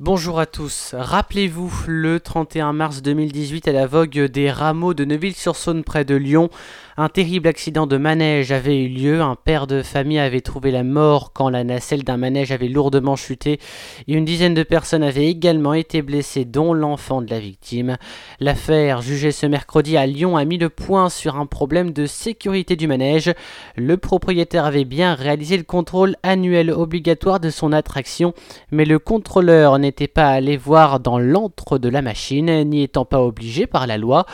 Bonjour à tous. Rappelez-vous, le 31 mars 2018, à la vogue des rameaux de Neuville-sur-Saône près de Lyon, un terrible accident de manège avait eu lieu. Un père de famille avait trouvé la mort quand la nacelle d'un manège avait lourdement chuté et une dizaine de personnes avaient également été blessées, dont l'enfant de la victime. L'affaire, jugée ce mercredi à Lyon, a mis le point sur un problème de sécurité du manège. Le propriétaire avait bien réalisé le contrôle annuel obligatoire de son attraction, mais le contrôleur n'était pas allé voir dans l'antre de la machine, n'y étant pas obligé par la loi.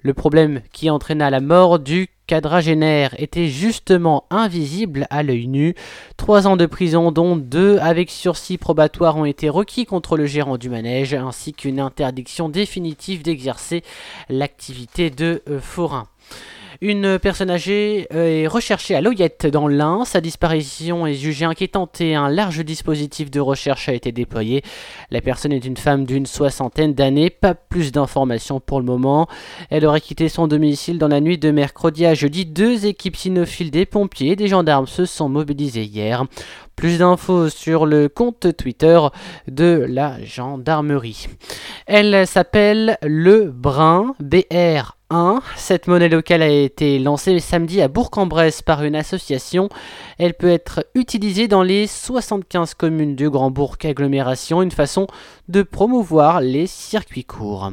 Le problème qui entraîna la mort du quadragénaire était justement invisible à l'œil nu. Trois ans de prison, dont deux avec sursis probatoire, ont été requis contre le gérant du manège, ainsi qu'une interdiction définitive d'exercer l'activité de forain. Une personne âgée euh, est recherchée à Loyette dans l'Ain. Sa disparition est jugée inquiétante et un large dispositif de recherche a été déployé. La personne est une femme d'une soixantaine d'années. Pas plus d'informations pour le moment. Elle aurait quitté son domicile dans la nuit de mercredi à jeudi. Deux équipes cynophiles des pompiers et des gendarmes se sont mobilisées hier. Plus d'infos sur le compte Twitter de la gendarmerie. Elle s'appelle Le Brun, BR cette monnaie locale a été lancée samedi à Bourg-en-Bresse par une association. Elle peut être utilisée dans les 75 communes du Grand Bourg agglomération, une façon de promouvoir les circuits courts.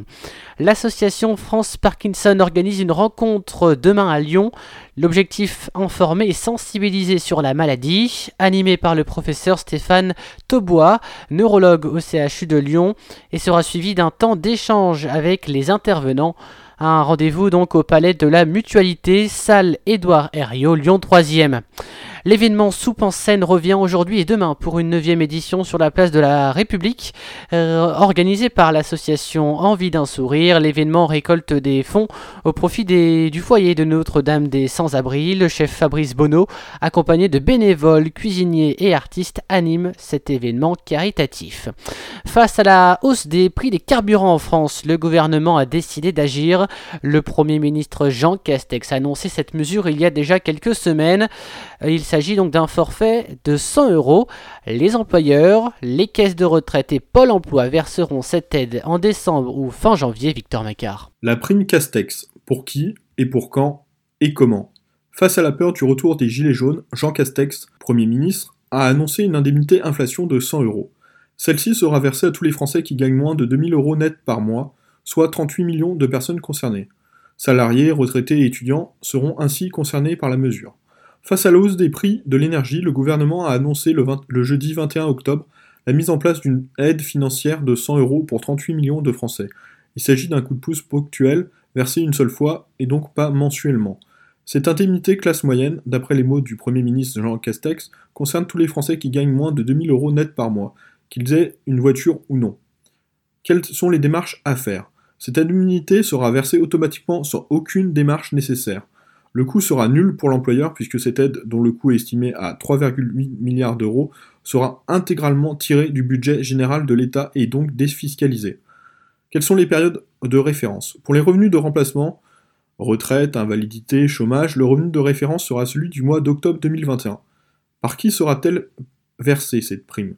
L'association France Parkinson organise une rencontre demain à Lyon. L'objectif informer et sensibiliser sur la maladie, animé par le professeur Stéphane Taubois, neurologue au CHU de Lyon, et sera suivi d'un temps d'échange avec les intervenants. Un rendez-vous donc au palais de la Mutualité, salle Édouard Herriot, Lyon 3e. L'événement Soupe en scène revient aujourd'hui et demain pour une neuvième édition sur la place de la République, euh, organisée par l'association Envie d'un sourire. L'événement récolte des fonds au profit du foyer de Notre-Dame des Sans-Abri. Le chef Fabrice Bonneau, accompagné de bénévoles, cuisiniers et artistes, anime cet événement caritatif. Face à la hausse des prix des carburants en France, le gouvernement a décidé d'agir. Le Premier ministre Jean Castex a annoncé cette mesure il y a déjà quelques semaines. Il donc d'un forfait de 100 euros. Les employeurs, les caisses de retraite et Pôle emploi verseront cette aide en décembre ou fin janvier, Victor Macquart. La prime Castex, pour qui et pour quand et comment? Face à la peur du retour des Gilets jaunes, Jean Castex, Premier ministre, a annoncé une indemnité inflation de 100 euros. Celle-ci sera versée à tous les Français qui gagnent moins de 2000 euros net par mois, soit 38 millions de personnes concernées. Salariés, retraités et étudiants seront ainsi concernés par la mesure. Face à la hausse des prix de l'énergie, le gouvernement a annoncé le, jeudi 21 octobre la mise en place d'une aide financière de 100 euros pour 38 millions de Français. Il s'agit d'un coup de pouce ponctuel, versé une seule fois et donc pas mensuellement. Cette indemnité classe moyenne, d'après les mots du Premier ministre Jean Castex, concerne tous les Français qui gagnent moins de 2000 euros net par mois, qu'ils aient une voiture ou non. Quelles sont les démarches à faire? Cette indemnité sera versée automatiquement sans aucune démarche nécessaire. Le coût sera nul pour l'employeur puisque cette aide, dont le coût est estimé à 3,8 milliards d'euros, sera intégralement tirée du budget général de l'État et donc défiscalisée. Quelles sont les périodes de référence? Pour les revenus de remplacement, retraite, invalidité, chômage, le revenu de référence sera celui du mois d'octobre 2021. Par qui sera-t-elle versée cette prime?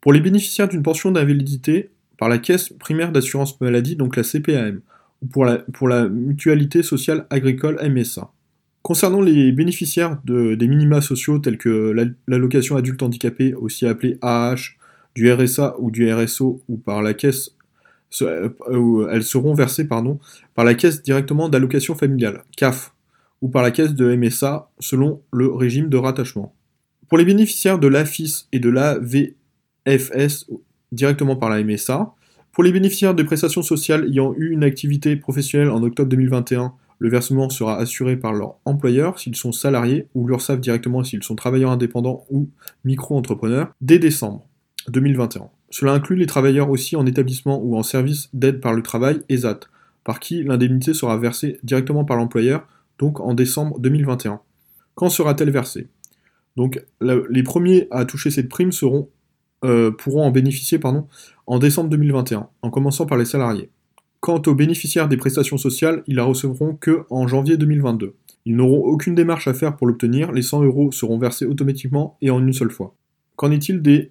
Pour les bénéficiaires d'une pension d'invalidité, par la caisse primaire d'assurance maladie, donc la CPAM, ou pour la, mutualité sociale agricole MSA. Concernant les bénéficiaires des minima sociaux tels que l'allocation adulte handicapé, aussi appelée AH, du RSA ou du RSO, ou par la caisse, euh, elles seront versées pardon, par la caisse directement d'allocation familiale, CAF, ou par la caisse de MSA selon le régime de rattachement. Pour les bénéficiaires de l'AFIS et de l'AVFS directement par la MSA, pour les bénéficiaires de prestations sociales ayant eu une activité professionnelle en octobre 2021 le versement sera assuré par leur employeur s'ils sont salariés ou leur savent directement s'ils sont travailleurs indépendants ou micro-entrepreneurs dès décembre 2021. Cela inclut les travailleurs aussi en établissement ou en service d'aide par le travail ESAT, par qui l'indemnité sera versée directement par l'employeur, donc en décembre 2021. Quand sera-t-elle versée? Donc les premiers à toucher cette prime euh, pourront en bénéficier pardon, en décembre 2021, en commençant par les salariés. Quant aux bénéficiaires des prestations sociales, ils la recevront que en janvier 2022. Ils n'auront aucune démarche à faire pour l'obtenir, les 100 euros seront versés automatiquement et en une seule fois. Qu'en est-il des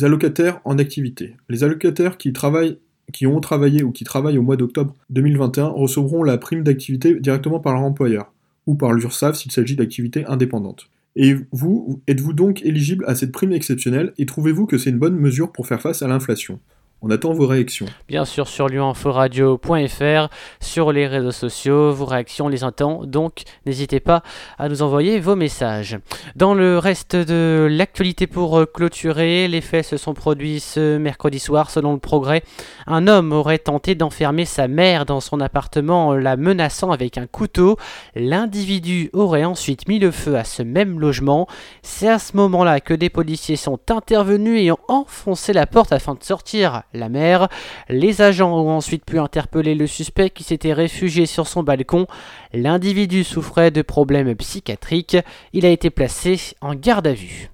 allocataires en activité? Les allocataires qui travaillent qui ont travaillé ou qui travaillent au mois d'octobre 2021 recevront la prime d'activité directement par leur employeur ou par l'URSSAF s'il s'agit d'activités indépendantes. Et vous, êtes-vous donc éligible à cette prime exceptionnelle et trouvez-vous que c'est une bonne mesure pour faire face à l'inflation? On attend vos réactions. Bien sûr, sur lyonforadio.fr, sur les réseaux sociaux, vos réactions, les attend, donc n'hésitez pas à nous envoyer vos messages. Dans le reste de l'actualité pour euh, clôturer, les faits se sont produits ce mercredi soir, selon le progrès. Un homme aurait tenté d'enfermer sa mère dans son appartement, la menaçant avec un couteau. L'individu aurait ensuite mis le feu à ce même logement. C'est à ce moment-là que des policiers sont intervenus et ont enfoncé la porte afin de sortir la mère. Les agents ont ensuite pu interpeller le suspect qui s'était réfugié sur son balcon. L'individu souffrait de problèmes psychiatriques. Il a été placé en garde à vue.